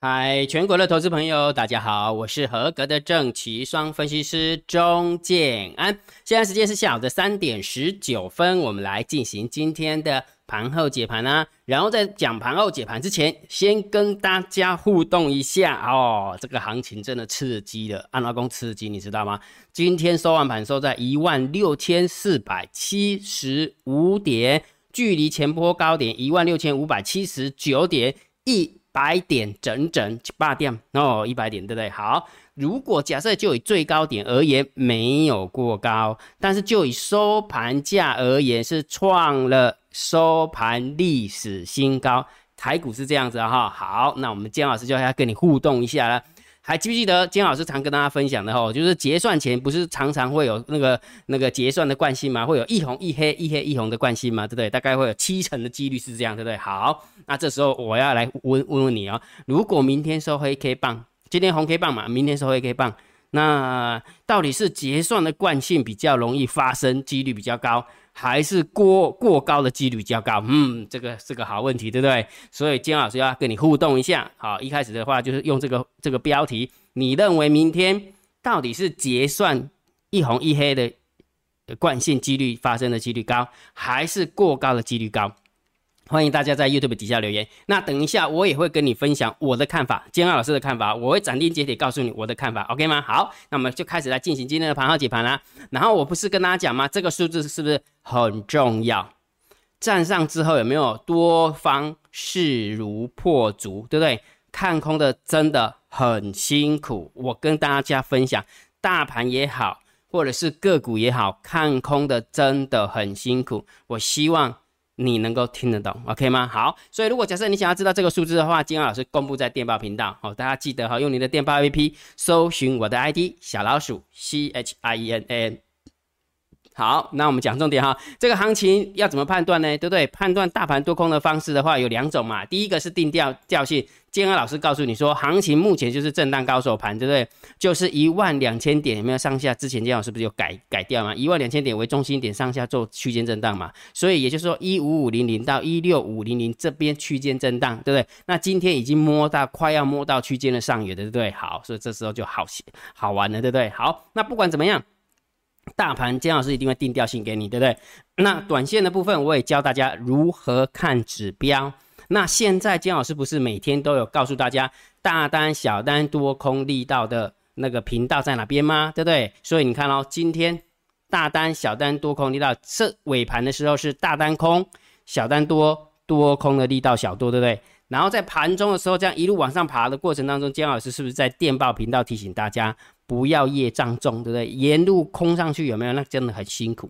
嗨，全国的投资朋友，大家好，我是合格的正奇双分析师钟建安。现在时间是下午的三点十九分，我们来进行今天的盘后解盘啊。然后在讲盘后解盘之前，先跟大家互动一下哦。这个行情真的刺激了，安老公刺激，你知道吗？今天收完盘收在一万六千四百七十五点，距离前波高点一万六千五百七十九点一。百点整整八点哦，一百点对不对？好，如果假设就以最高点而言没有过高，但是就以收盘价而言是创了收盘历史新高，台股是这样子哈。好，那我们姜老师就要跟你互动一下了。还记不记得金老师常跟大家分享的哦，就是结算前不是常常会有那个那个结算的惯性嘛？会有一红一黑一黑一红的惯性嘛？对不对？大概会有七成的几率是这样，对不对？好，那这时候我要来问问问你哦，如果明天收黑 K 棒，今天红 K 棒嘛，明天收黑 K 棒，那到底是结算的惯性比较容易发生，几率比较高？还是过过高的几率比较高，嗯，这个是个好问题，对不对？所以金老师要跟你互动一下，好，一开始的话就是用这个这个标题，你认为明天到底是结算一红一黑的惯性几率发生的几率高，还是过高的几率高？欢迎大家在 YouTube 底下留言。那等一下我也会跟你分享我的看法，金安老师的看法，我会斩钉截铁告诉你我的看法，OK 吗？好，那我们就开始来进行今天的盘号解盘啦。然后我不是跟大家讲吗？这个数字是不是很重要？站上之后有没有多方势如破竹，对不对？看空的真的很辛苦。我跟大家分享，大盘也好，或者是个股也好，看空的真的很辛苦。我希望。你能够听得懂，OK 吗？好，所以如果假设你想要知道这个数字的话，金老师公布在电报频道，好，大家记得哈，用你的电报 APP 搜寻我的 ID 小老鼠 C H I E N N。好，那我们讲重点哈，这个行情要怎么判断呢？对不对？判断大盘多空的方式的话有两种嘛。第一个是定调调性，建安老师告诉你说，行情目前就是震荡高手盘，对不对？就是一万两千点有没有上下？之前建老师不是有改改掉吗？一万两千点为中心点上下做区间震荡嘛。所以也就是说一五五零零到一六五零零这边区间震荡，对不对？那今天已经摸到快要摸到区间的上缘的，对不对？好，所以这时候就好好玩了，对不对？好，那不管怎么样。大盘姜老师一定会定调性给你，对不对？那短线的部分我也教大家如何看指标。那现在姜老师不是每天都有告诉大家大单、小单、多空力道的那个频道在哪边吗？对不对？所以你看哦，今天大单、小单、多空力道，这尾盘的时候是大单空，小单多，多空的力道小多，对不对？然后在盘中的时候，这样一路往上爬的过程当中，姜老师是不是在电报频道提醒大家不要业障重，对不对？沿路空上去有没有？那真的很辛苦。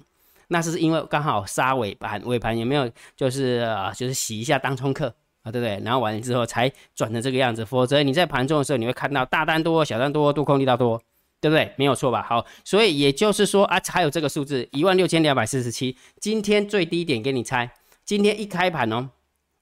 那是因为刚好杀尾盘，尾盘有没有？就是啊，就是洗一下当冲客啊，对不对？然后完了之后才转成这个样子。否则你在盘中的时候，你会看到大单多，小单多，多空力道多，对不对？没有错吧？好，所以也就是说啊，还有这个数字一万六千两百四十七，今天最低点给你猜，今天一开盘哦。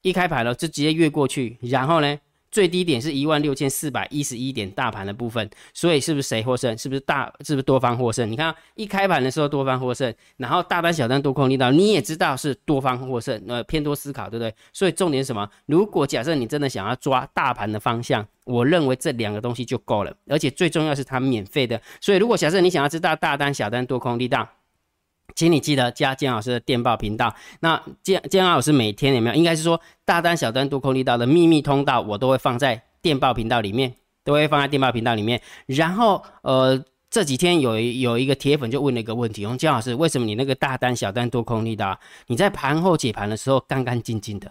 一开盘了就直接越过去，然后呢，最低点是一万六千四百一十一点，大盘的部分，所以是不是谁获胜？是不是大？是不是多方获胜？你看一开盘的时候多方获胜，然后大单小单多空力道，你也知道是多方获胜，呃，偏多思考，对不对？所以重点是什么？如果假设你真的想要抓大盘的方向，我认为这两个东西就够了，而且最重要是它免费的。所以如果假设你想要知道大单小单多空力道，请你记得加建老师的电报频道。那建建老师每天有没有？应该是说大单、小单、多空力道的秘密通道，我都会放在电报频道里面，都会放在电报频道里面。然后，呃，这几天有有一个铁粉就问了一个问题：，问建老师，为什么你那个大单、小单、多空力道，你在盘后解盘的时候干干净净的？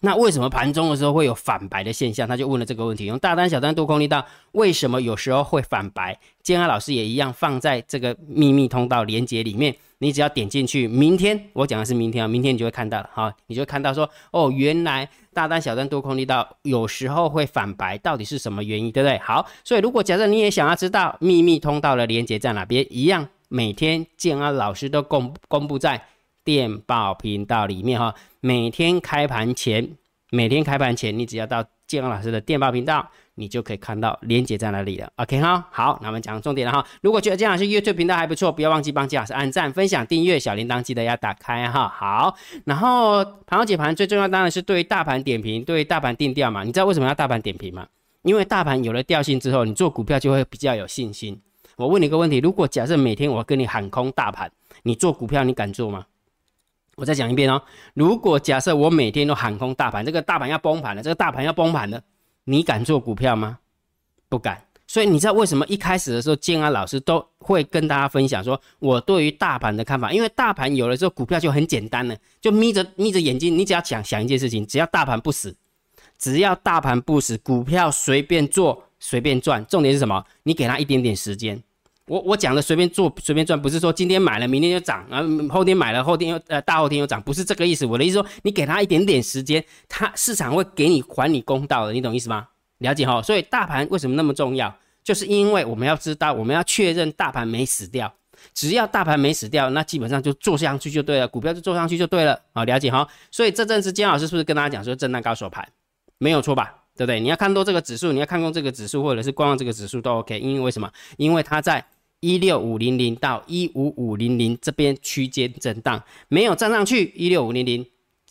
那为什么盘中的时候会有反白的现象？他就问了这个问题：，用大单、小单、多空力道，为什么有时候会反白？建安老师也一样放在这个秘密通道连接里面。你只要点进去，明天我讲的是明天啊，明天你就会看到了哈，你就会看到说哦，原来大单、小单、多空力道有时候会反白，到底是什么原因，对不对？好，所以如果假设你也想要知道秘密通道的连接在哪边，一样每天建安老师都公公布在电报频道里面哈，每天开盘前，每天开盘前，你只要到建安老师的电报频道。你就可以看到链接在哪里了，OK 哈，好，那我们讲重点了哈。如果觉得姜老师 YouTube 频道还不错，不要忘记帮姜老师按赞、分享、订阅，小铃铛记得要打开哈。好，然后盘后解盘最重要当然是对于大盘点评，对于大盘定调嘛。你知道为什么要大盘点评吗？因为大盘有了调性之后，你做股票就会比较有信心。我问你一个问题：如果假设每天我跟你喊空大盘，你做股票你敢做吗？我再讲一遍哦，如果假设我每天都喊空大盘，这个大盘要崩盘了，这个大盘要崩盘了，你敢做股票吗？不敢。所以你知道为什么一开始的时候，建安老师都会跟大家分享说，我对于大盘的看法，因为大盘有了之后，股票就很简单了，就眯着眯着眼睛，你只要想想一件事情，只要大盘不死，只要大盘不死，股票随便做随便赚。重点是什么？你给他一点点时间。我我讲的随便做随便赚，不是说今天买了明天就涨，然后后天买了后天又呃大后天又涨，不是这个意思。我的意思说，你给他一点点时间，他市场会给你还你公道的，你懂意思吗？了解哈，所以大盘为什么那么重要？就是因为我们要知道，我们要确认大盘没死掉。只要大盘没死掉，那基本上就做上去就对了，股票就做上去就对了。好，了解哈。所以这阵子姜老师是不是跟大家讲说震荡高手盘，没有错吧？对不对？你要看多这个指数，你要看空这个指数，或者是观望这个指数都 OK。因为为什么？因为它在一六五零零到一五五零零这边区间震荡，没有站上去一六五零零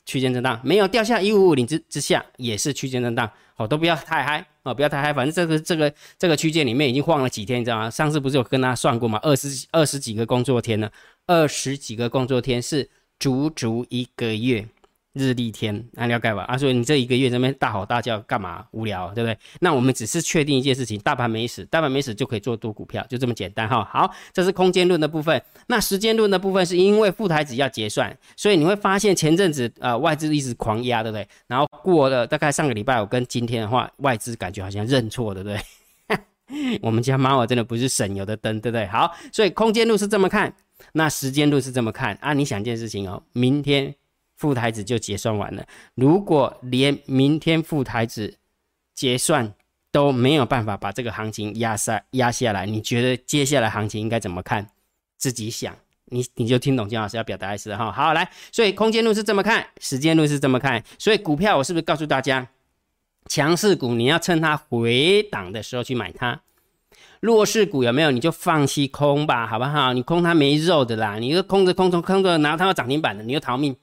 区间震荡，没有掉下一五五零之之下也是区间震荡。哦，都不要太嗨哦，不要太嗨，反正这个这个这个区间里面已经晃了几天，你知道吗？上次不是有跟他算过吗？二十二十几个工作天呢，二十几个工作天是足足一个月。日历天，那了解吧？啊，所以你这一个月这边大吼大叫干嘛？无聊，对不对？那我们只是确定一件事情，大盘没死，大盘没死就可以做多股票，就这么简单哈。好，这是空间论的部分。那时间论的部分是因为副台子要结算，所以你会发现前阵子呃外资一直狂压，对不对？然后过了大概上个礼拜五跟今天的话，外资感觉好像认错，对不对？我们家猫啊真的不是省油的灯，对不对？好，所以空间路是这么看，那时间路是这么看啊？你想一件事情哦，明天。副台子就结算完了。如果连明天副台子结算都没有办法把这个行情压下压下来，你觉得接下来行情应该怎么看？自己想，你你就听懂金老师要表达意思哈。好，来，所以空间路是这么看，时间路是这么看。所以股票我是不是告诉大家，强势股你要趁它回档的时候去买它，弱势股有没有你就放弃空吧，好不好？你空它没肉的啦，你就空着空着空着，然后它要涨停板的，你就逃命。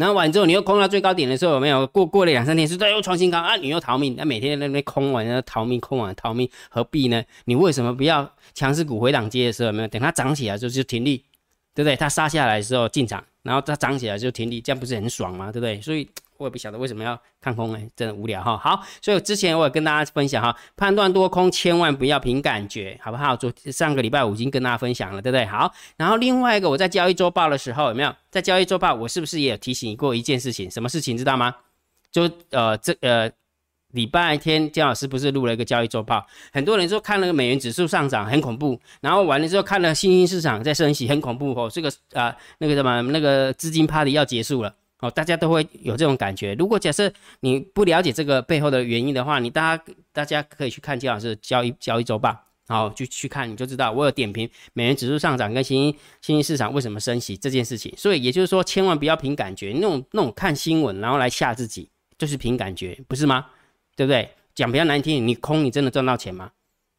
然后完之后，你又空到最高点的时候，有没有过过了两三天，是再又创新高啊？你又逃命，那每天在那边空完要逃命，空完逃命，何必呢？你为什么不要强势股回档接的时候，有没有等它涨起来就就停利，对不对？它杀下来的时候进场，然后它涨起来就停利，这样不是很爽吗？对不对？所以。我也不晓得为什么要看空哎，真的无聊哈。好，所以之前我也跟大家分享哈，判断多空千万不要凭感觉，好不好？昨上个礼拜五已经跟大家分享了，对不对？好，然后另外一个我在交易周报的时候有没有在交易周报？我是不是也有提醒过一件事情？什么事情知道吗？就呃这呃礼拜天姜老师不是录了一个交易周报，很多人说看了美元指数上涨很恐怖，然后完了之后看了新兴市场在升息很恐怖哦，这个啊那个什么那个资金 party 要结束了。哦，大家都会有这种感觉。如果假设你不了解这个背后的原因的话，你大家大家可以去看金老师交易交易周报，好，就去看你就知道。我有点评美元指数上涨跟新兴新兴市场为什么升息这件事情。所以也就是说，千万不要凭感觉，那种那种看新闻然后来吓自己，就是凭感觉，不是吗？对不对？讲比较难听，你空你真的赚到钱吗？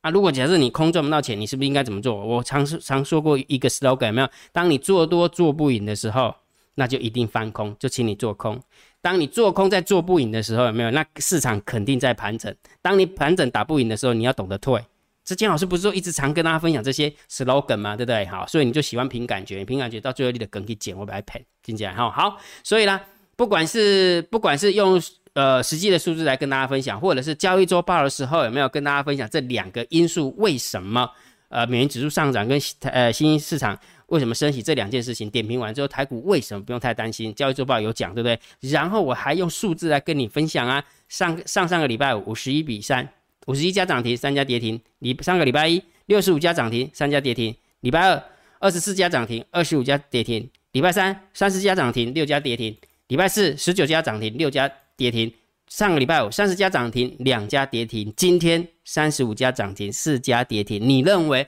啊，如果假设你空赚不到钱，你是不是应该怎么做？我常常说过一个 slogan，有没有？当你做多做不赢的时候。那就一定翻空，就请你做空。当你做空在做不赢的时候，有没有？那市场肯定在盘整。当你盘整打不赢的时候，你要懂得退。之前老师不是说一直常跟大家分享这些 slogan 吗？对不对？好，所以你就喜欢凭感觉，凭感觉到最后你的梗可以减，我把它赔，听起来哈好。所以呢，不管是不管是用呃实际的数字来跟大家分享，或者是交易周报的时候，有没有跟大家分享这两个因素为什么呃美元指数上涨跟呃新兴市场？为什么升息这两件事情点评完之后，台股为什么不用太担心？交易周报有讲，对不对？然后我还用数字来跟你分享啊。上上上个礼拜五五十一比三，五十一家涨停，三家跌停。礼上个礼拜一六十五家涨停，三家跌停。礼拜二二十四家涨停，二十五家跌停。礼拜三三十家涨停，六家跌停。礼拜四十九家涨停，六家跌停。上个礼拜五三十家涨停，两家跌停。今天三十五家涨停，四家跌停。你认为？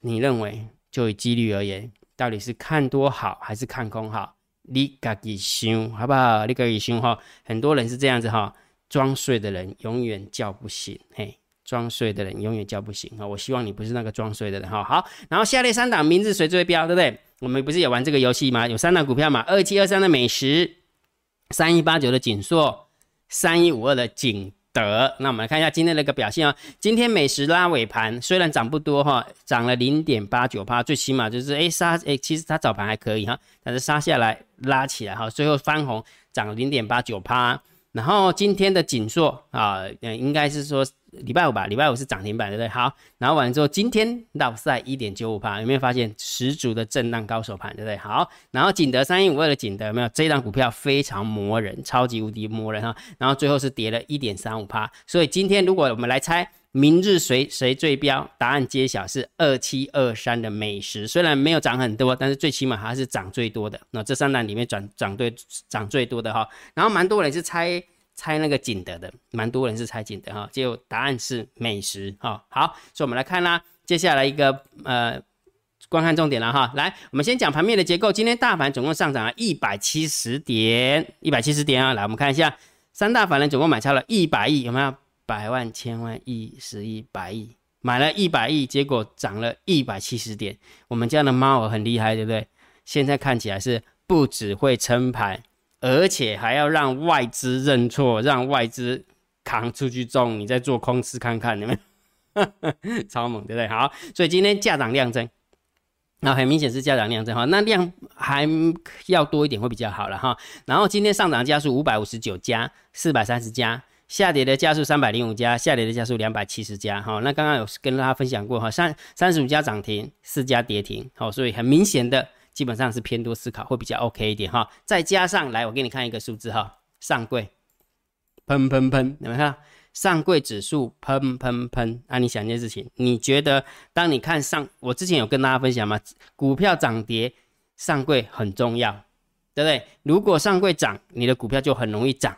你认为？就以几率而言，到底是看多好还是看空好？你自己想好不好？你自己想哈。很多人是这样子哈，装睡的人永远叫不醒。嘿，装睡的人永远叫不醒啊！我希望你不是那个装睡的人哈。好，然后下列三档名字谁最标，对不对？我们不是也玩这个游戏吗？有三档股票嘛，二七二三的美食，三一八九的锦硕，三一五二的锦德。那我们来看一下今天的一个表现啊。今天美食拉尾盘，虽然涨不多哈，涨了零点八九趴，最起码就是哎杀哎，其实它早盘还可以哈，但是杀下来拉起来哈，最后翻红涨零点八九趴。然后今天的锦硕啊，嗯，应该是说礼拜五吧，礼拜五是涨停板，对不对？好，然后完了之后，今天到赛一点九五趴，有没有发现十足的震荡高手盘，对不对？好，然后景德三一五二的景德有没有？这档股票非常磨人，超级无敌磨人哈。然后最后是跌了一点三五趴，所以今天如果我们来猜明日谁谁最标，答案揭晓是二七二三的美食，虽然没有涨很多，但是最起码还是涨最多的。那这三档里面涨涨对涨最多的哈，然后蛮多人是猜。猜那个景德的，蛮多人是猜景德哈，结果答案是美食哈。好，所以我们来看啦，接下来一个呃观看重点了哈。来，我们先讲盘面的结构。今天大盘总共上涨了一百七十点，一百七十点啊。来，我们看一下，三大法人总共买超了一百亿，有没有？百万、千万、亿、十亿、百亿，买了一百亿，结果涨了一百七十点。我们家的猫儿很厉害，对不对？现在看起来是不只会撑盘。而且还要让外资认错，让外资扛出去中，你再做空试看看，有没有？超猛，对不对？好，所以今天价涨量增，那很明显是价涨量增哈，那量还要多一点会比较好了哈。然后今天上涨家数五百五十九家，四百三十家，下跌的家数三百零五家，下跌的家数两百七十家哈。那刚刚有跟大家分享过哈，三三十五家涨停，四家跌停，好，所以很明显的。基本上是偏多思考会比较 OK 一点哈，再加上来我给你看一个数字哈，上柜喷喷喷，有没有看？上柜指数喷喷喷，那你想一件事情，你觉得当你看上，我之前有跟大家分享吗？股票涨跌，上柜很重要，对不对？如果上柜涨，你的股票就很容易涨；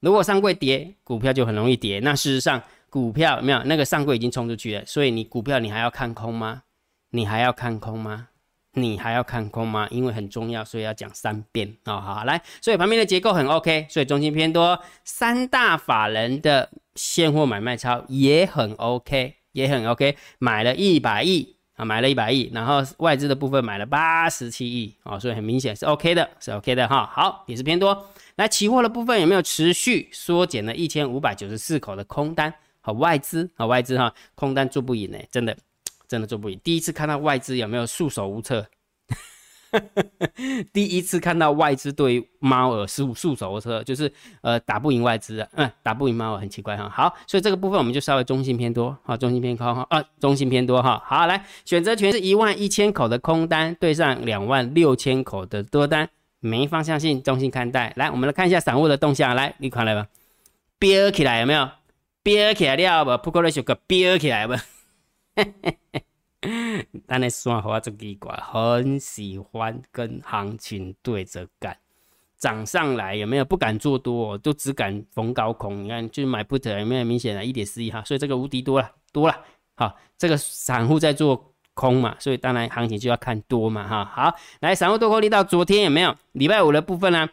如果上柜跌，股票就很容易跌。那事实上，股票没有那个上柜已经冲出去了，所以你股票你还要看空吗？你还要看空吗？你还要看空吗？因为很重要，所以要讲三遍啊！好，来，所以旁边的结构很 OK，所以中心偏多，三大法人的现货买卖超也很 OK，也很 OK，买了一百亿啊，买了一百亿，然后外资的部分买了八十七亿啊，所以很明显是 OK 的，是 OK 的哈。好，也是偏多。来，期货的部分有没有持续缩减了一千五百九十四口的空单？好，外资啊，外资哈，空单做不赢呢，真的。真的做不赢。第一次看到外资有没有束手无策？第一次看到外资对猫儿束束手无策，就是呃打不赢外资啊，嗯，打不赢猫耳很奇怪哈。好，所以这个部分我们就稍微中性偏多，好，中性偏空哈，啊，中性偏多哈。好，来选择权是一万一千口的空单对上两万六千口的多单，没方向性，中性看待。来，我们来看一下散户的动向，来，你看来吧，飙起来有没有？飙起来了不？不可能是个飙起来不？嘿嘿嘿，咱的算法真奇怪，很喜欢跟行情对着干，涨上来有没有不敢做多，就只敢逢高空。你看，就买不得有没有明显的一点四亿哈？所以这个无敌多了，多了。好，这个散户在做空嘛，所以当然行情就要看多嘛哈。好，来散户多空力到昨天有没有？礼拜五的部分呢，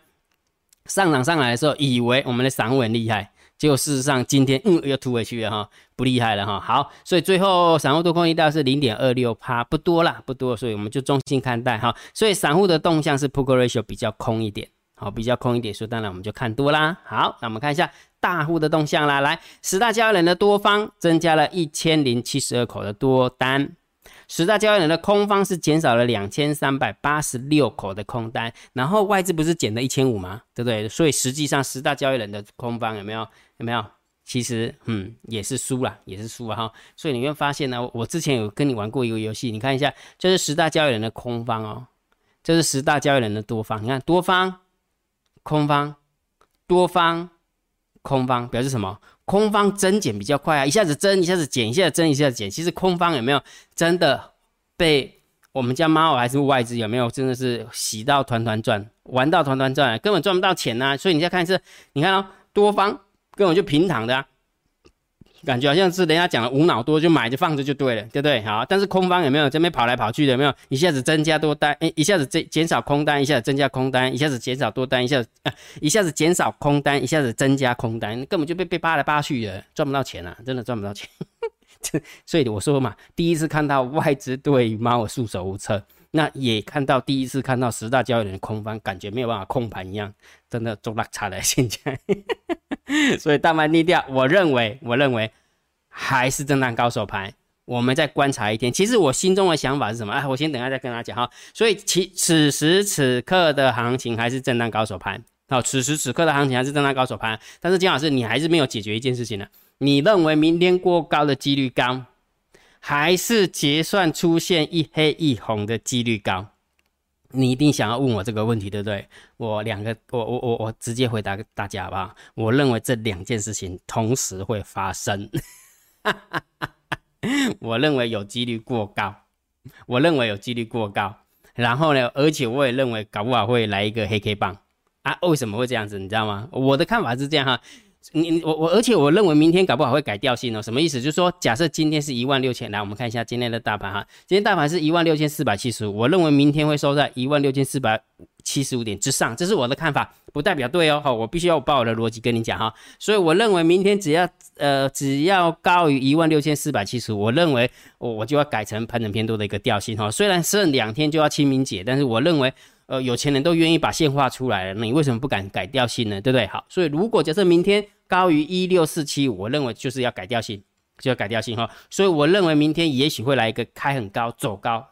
上涨上来的时候，以为我们的散户很厉害。结果事实上，今天嗯又吐回去了哈，不厉害了哈。好，所以最后散户多空一道是零点二六趴，不多啦，不多，所以我们就中性看待哈。所以散户的动向是 p o k ratio 比较空一点，好，比较空一点，所以当然我们就看多啦。好，那我们看一下大户的动向啦，来，十大交易人的多方增加了一千零七十二口的多单。十大交易人的空方是减少了两千三百八十六口的空单，然后外资不是减了一千五吗？对不对？所以实际上十大交易人的空方有没有有没有？其实嗯也是输了，也是输了哈。所以你会发现呢，我之前有跟你玩过一个游戏，你看一下，这是十大交易人的空方哦，这是十大交易人的多方，你看多方空方多方空方表示什么？空方增减比较快啊，一下子增，一下子减，一下子增，一下子减。其实空方有没有真的被我们家猫还是外资有没有真的是洗到团团转，玩到团团转，根本赚不到钱呐。所以你再看一次，你看哦，多方根本就平躺的。啊感觉好像是人家讲的无脑多就买就放着就对了，对不对？好，但是空方有没有这边跑来跑去的？有没有一下子增加多单，哎，一下子减减少空单，一下子增加空单，一下子减少多单，一下子啊，一下子减少空单，一下子增加空单，根本就被被扒来扒去的，赚不到钱啊，真的赚不到钱。所以我说嘛，第一次看到外资对猫束手无策，那也看到第一次看到十大交易人空方，感觉没有办法控盘一样，真的做落差的现在。所以大盘低调，我认为，我认为还是震荡高手盘。我们再观察一天。其实我心中的想法是什么？哎，我先等下再跟大家讲哈。所以其此时此刻的行情还是震荡高手盘。好，此时此刻的行情还是震荡高手盘。但是金老师，你还是没有解决一件事情呢。你认为明天过高的几率高，还是结算出现一黑一红的几率高？你一定想要问我这个问题，对不对？我两个，我我我我直接回答大家好不好？我认为这两件事情同时会发生。我认为有几率过高，我认为有几率过高。然后呢，而且我也认为搞不好会来一个黑 K 棒啊？为什么会这样子？你知道吗？我的看法是这样哈。你我我，而且我认为明天搞不好会改调性哦。什么意思？就是说，假设今天是一万六千，来我们看一下今天的大盘哈。今天大盘是一万六千四百七十五，我认为明天会收在一万六千四百七十五点之上，这是我的看法，不代表对哦。好，我必须要把我的逻辑跟你讲哈。所以我认为明天只要呃只要高于一万六千四百七十五，我认为我我就要改成盘整偏多的一个调性哈。虽然剩两天就要清明节，但是我认为。呃，有钱人都愿意把线画出来了，那你为什么不敢改掉性呢？对不对？好，所以如果假设明天高于一六四七，我认为就是要改掉性，就要改调性哈。所以我认为明天也许会来一个开很高走高，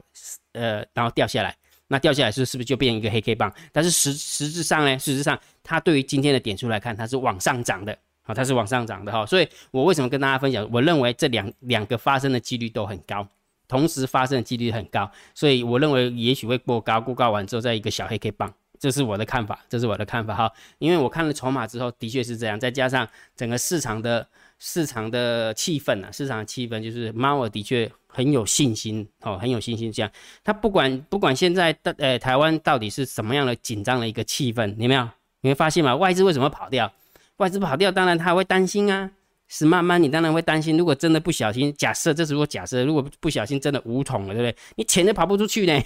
呃，然后掉下来，那掉下来是是不是就变一个黑 K 棒？但是实实质上呢，事实上它对于今天的点数来看，它是往上涨的，好，它是往上涨的哈。所以我为什么跟大家分享？我认为这两两个发生的几率都很高。同时发生的几率很高，所以我认为也许会过高，过高完之后再一个小黑 K 棒，这是我的看法，这是我的看法哈。因为我看了筹码之后，的确是这样，再加上整个市场的市场的气氛啊，市场的气氛就是猫儿的确很有信心哦，很有信心这样。他不管不管现在的呃台湾到底是什么样的紧张的一个气氛，你没有？你会发现吗？外资为什么跑掉？外资跑掉，当然他会担心啊。是慢慢，你当然会担心，如果真的不小心，假设这是如果假设，如果不小心真的无桶了，对不对？你钱都跑不出去呢，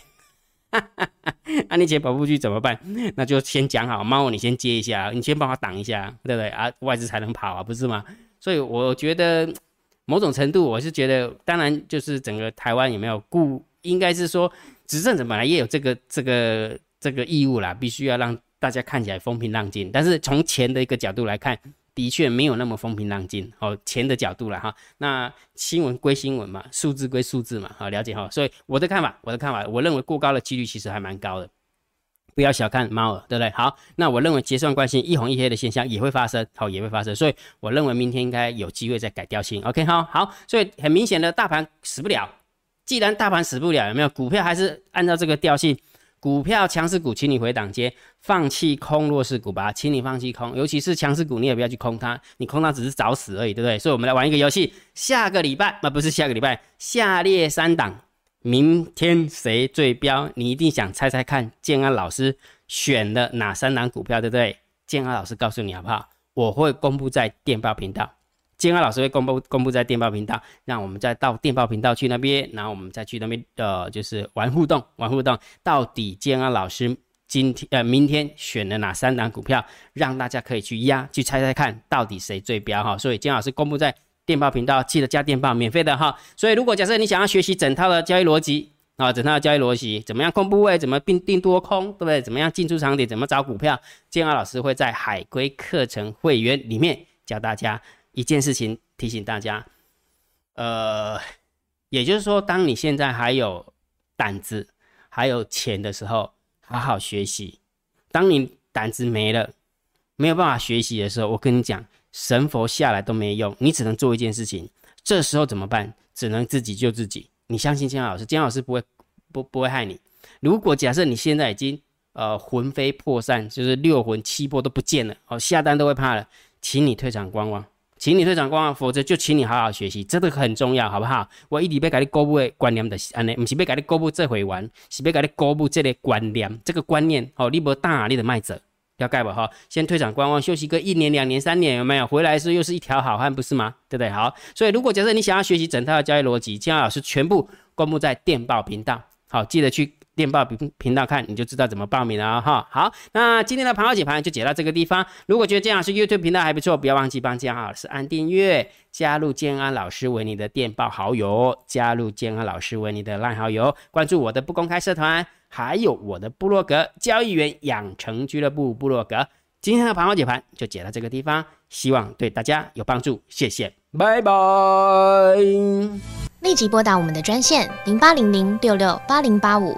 那 你钱跑不出去怎么办？那就先讲好，猫你先接一下，你先帮我挡一下，对不对啊？外资才能跑啊，不是吗？所以我觉得某种程度，我是觉得，当然就是整个台湾有没有顾，应该是说执政者本来也有这个这个这个义务啦，必须要让大家看起来风平浪静。但是从钱的一个角度来看。的确没有那么风平浪静，哦，钱的角度了哈。那新闻归新闻嘛，数字归数字嘛，好了解哈。所以我的看法，我的看法，我认为过高的几率其实还蛮高的，不要小看猫儿，对不对？好，那我认为结算关系一红一黑的现象也会发生，好也会发生。所以我认为明天应该有机会再改调性。OK 哈，好，所以很明显的大盘死不了，既然大盘死不了，有没有股票还是按照这个调性？股票强势股，请你回档接，放弃空弱势股吧，请你放弃空，尤其是强势股，你也不要去空它，你空它只是找死而已，对不对？所以，我们来玩一个游戏，下个礼拜，啊，不是下个礼拜，下列三档，明天谁最标？你一定想猜猜看，建安老师选的哪三档股票，对不对？建安老师告诉你好不好？我会公布在电报频道。建安老师会公布公布在电报频道，让我们再到电报频道去那边，然后我们再去那边呃，就是玩互动，玩互动。到底建安老师今天呃明天选了哪三档股票，让大家可以去压，去猜猜看到底谁最标哈。所以金老师公布在电报频道，记得加电报，免费的哈。所以如果假设你想要学习整套的交易逻辑啊，整套的交易逻辑，怎么样控部位，怎么定定多空，对不对？怎么样进出场点，怎么找股票，金安老师会在海龟课程会员里面教大家。一件事情提醒大家，呃，也就是说，当你现在还有胆子、还有钱的时候，好好学习；当你胆子没了，没有办法学习的时候，我跟你讲，神佛下来都没用，你只能做一件事情。这时候怎么办？只能自己救自己。你相信姜老师，姜老师不会不不会害你。如果假设你现在已经呃魂飞魄散，就是六魂七魄都不见了，哦，下单都会怕了，请你退场观望。请你退场观望，否则就请你好好学习，这个很重要，好不好？我一直要给你公布的观念的是安尼，不是要给你公布这回玩，是要给你公布这个观念，这个观念哦，你无大你的卖者，要盖吧哈？先退场观望，休息个一年、两年、三年，有没有？回来时又是一条好汉，不是吗？对不对？好，所以如果假设你想要学习整套的交易逻辑，姜老师全部公布在电报频道，好，记得去电报频频道看，你就知道怎么报名了哈。好，那今天的盘后解盘就解到这个地方。如果觉得建老师 YouTube 频道还不错，不要忘记帮建安老师按订阅，加入建安老师为你的电报好友，加入建安老师为你的烂好友，关注我的不公开社团，还有我的部落格交易员养成俱乐部部落格。今天的盘后解盘就解到这个地方，希望对大家有帮助，谢谢，拜拜。立即拨打我们的专线零八零零六六八零八五